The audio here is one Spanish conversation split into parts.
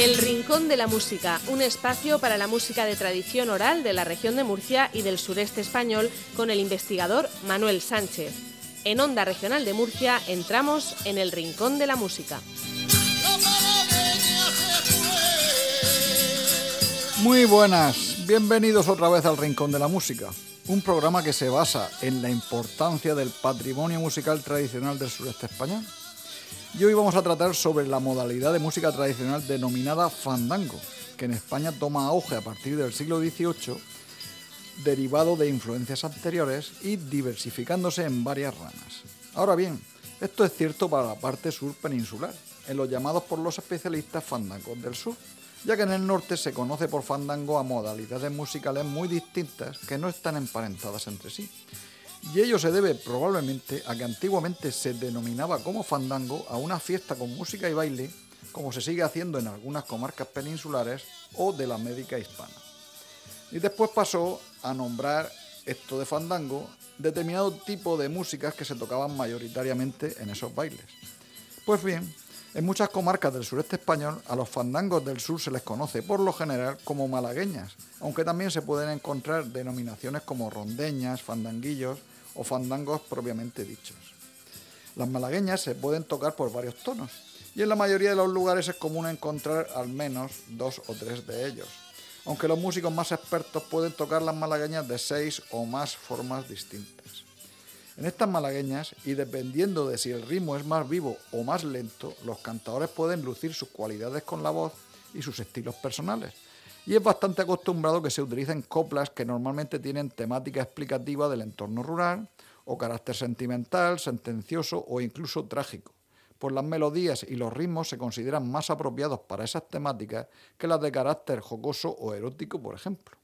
El Rincón de la Música, un espacio para la música de tradición oral de la región de Murcia y del sureste español con el investigador Manuel Sánchez. En Onda Regional de Murcia entramos en el Rincón de la Música. Muy buenas, bienvenidos otra vez al Rincón de la Música, un programa que se basa en la importancia del patrimonio musical tradicional del sureste español. Y hoy vamos a tratar sobre la modalidad de música tradicional denominada fandango, que en España toma auge a partir del siglo XVIII, derivado de influencias anteriores y diversificándose en varias ramas. Ahora bien, esto es cierto para la parte sur peninsular, en los llamados por los especialistas fandangos del sur, ya que en el norte se conoce por fandango a modalidades musicales muy distintas que no están emparentadas entre sí. Y ello se debe probablemente a que antiguamente se denominaba como fandango a una fiesta con música y baile, como se sigue haciendo en algunas comarcas peninsulares o de la América hispana. Y después pasó a nombrar esto de fandango determinado tipo de músicas que se tocaban mayoritariamente en esos bailes. Pues bien, en muchas comarcas del sureste español, a los fandangos del sur se les conoce por lo general como malagueñas, aunque también se pueden encontrar denominaciones como rondeñas, fandanguillos o fandangos propiamente dichos. Las malagueñas se pueden tocar por varios tonos, y en la mayoría de los lugares es común encontrar al menos dos o tres de ellos, aunque los músicos más expertos pueden tocar las malagueñas de seis o más formas distintas. En estas malagueñas, y dependiendo de si el ritmo es más vivo o más lento, los cantadores pueden lucir sus cualidades con la voz y sus estilos personales. Y es bastante acostumbrado que se utilicen coplas que normalmente tienen temática explicativa del entorno rural, o carácter sentimental, sentencioso o incluso trágico. Pues las melodías y los ritmos se consideran más apropiados para esas temáticas que las de carácter jocoso o erótico, por ejemplo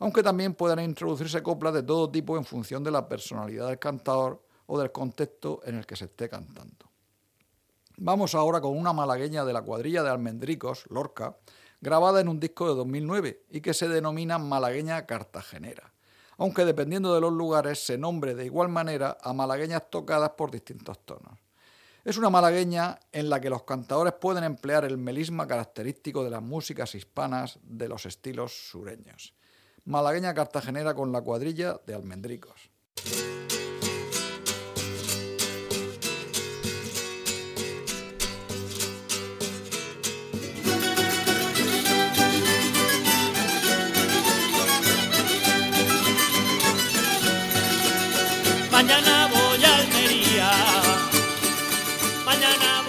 aunque también puedan introducirse coplas de todo tipo en función de la personalidad del cantador o del contexto en el que se esté cantando. Vamos ahora con una malagueña de la cuadrilla de Almendricos, Lorca, grabada en un disco de 2009 y que se denomina Malagueña Cartagenera, aunque dependiendo de los lugares se nombre de igual manera a malagueñas tocadas por distintos tonos. Es una malagueña en la que los cantadores pueden emplear el melisma característico de las músicas hispanas de los estilos sureños malagueña cartagenera con la cuadrilla de almendricos. Mañana voy a Almería, mañana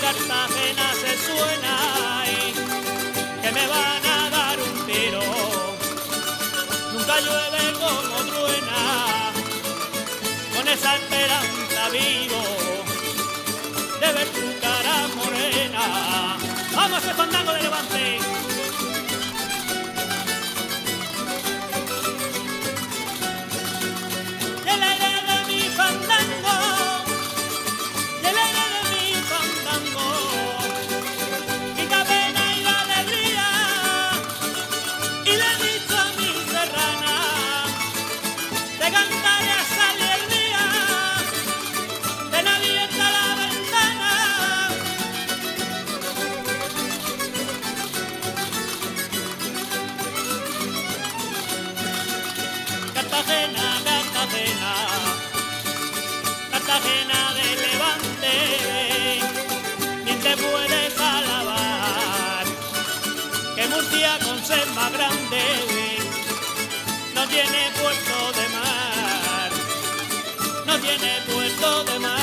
Cartagena se suena, grande no tiene puerto de mar, no tiene puerto de mar.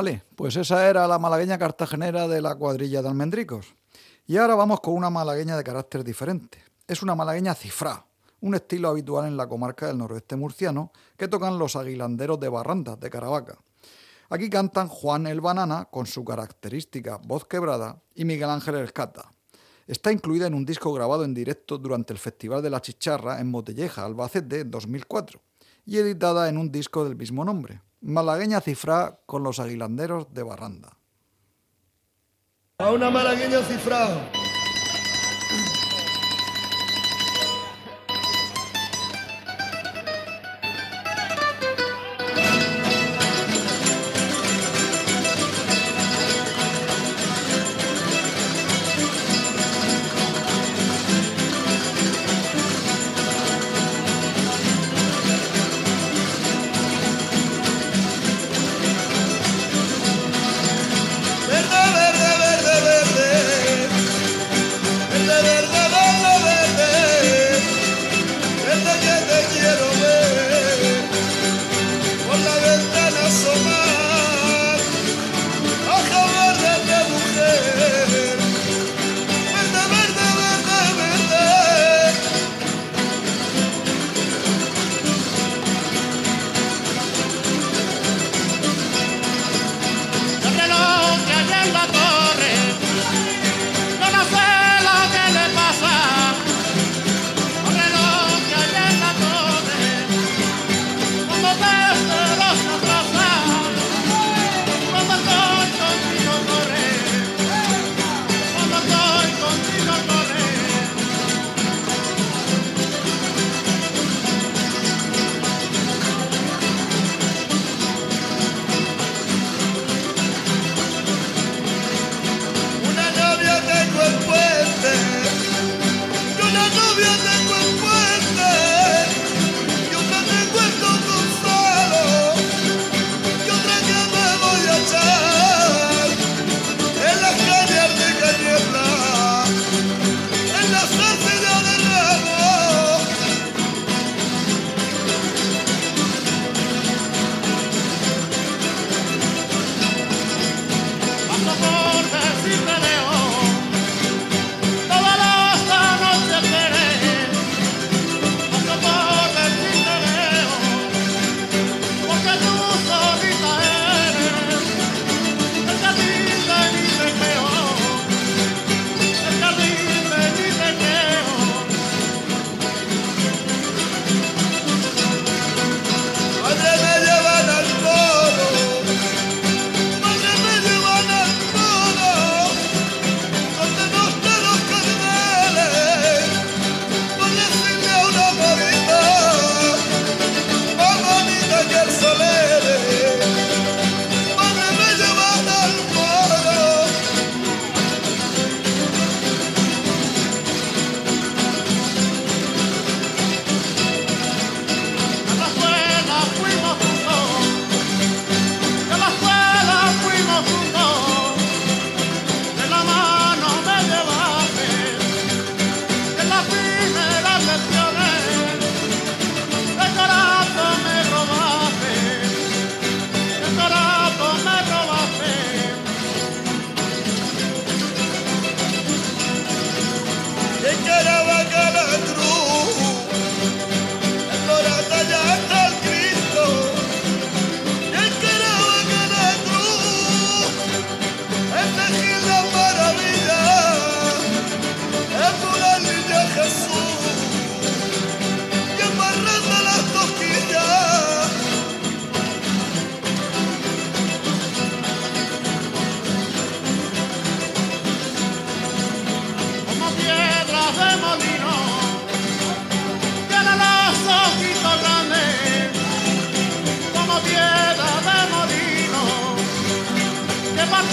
Vale, pues esa era la malagueña cartagenera de la cuadrilla de almendricos. Y ahora vamos con una malagueña de carácter diferente. Es una malagueña cifrá, un estilo habitual en la comarca del noroeste murciano que tocan los aguilanderos de Barrandas, de Caravaca. Aquí cantan Juan el Banana con su característica voz quebrada y Miguel Ángel el Escata. Está incluida en un disco grabado en directo durante el Festival de la Chicharra en Motelleja, Albacete, en 2004, y editada en un disco del mismo nombre malagueña cifra con los aguilanderos de Barranda. A una malagueña cifra.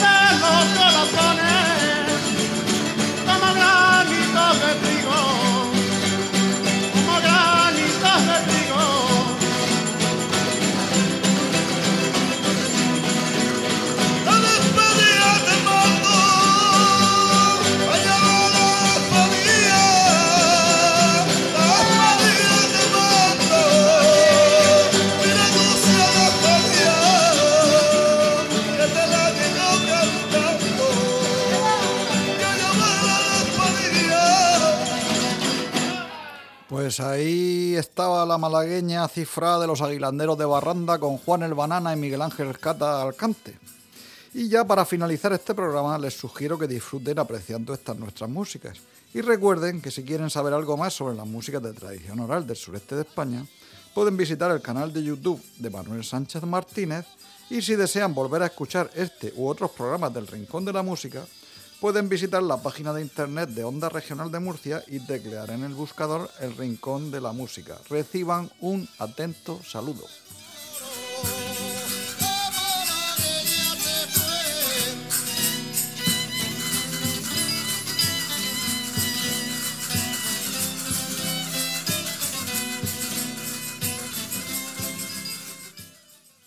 hasta los corazones. Pues ahí estaba la malagueña cifrada de los aguilanderos de Barranda con Juan el Banana y Miguel Ángel Cata Alcante. Y ya para finalizar este programa les sugiero que disfruten apreciando estas nuestras músicas. Y recuerden que si quieren saber algo más sobre las músicas de tradición oral del sureste de España, pueden visitar el canal de YouTube de Manuel Sánchez Martínez y si desean volver a escuchar este u otros programas del Rincón de la Música, pueden visitar la página de internet de Onda Regional de Murcia y teclear en el buscador el Rincón de la Música. Reciban un atento saludo.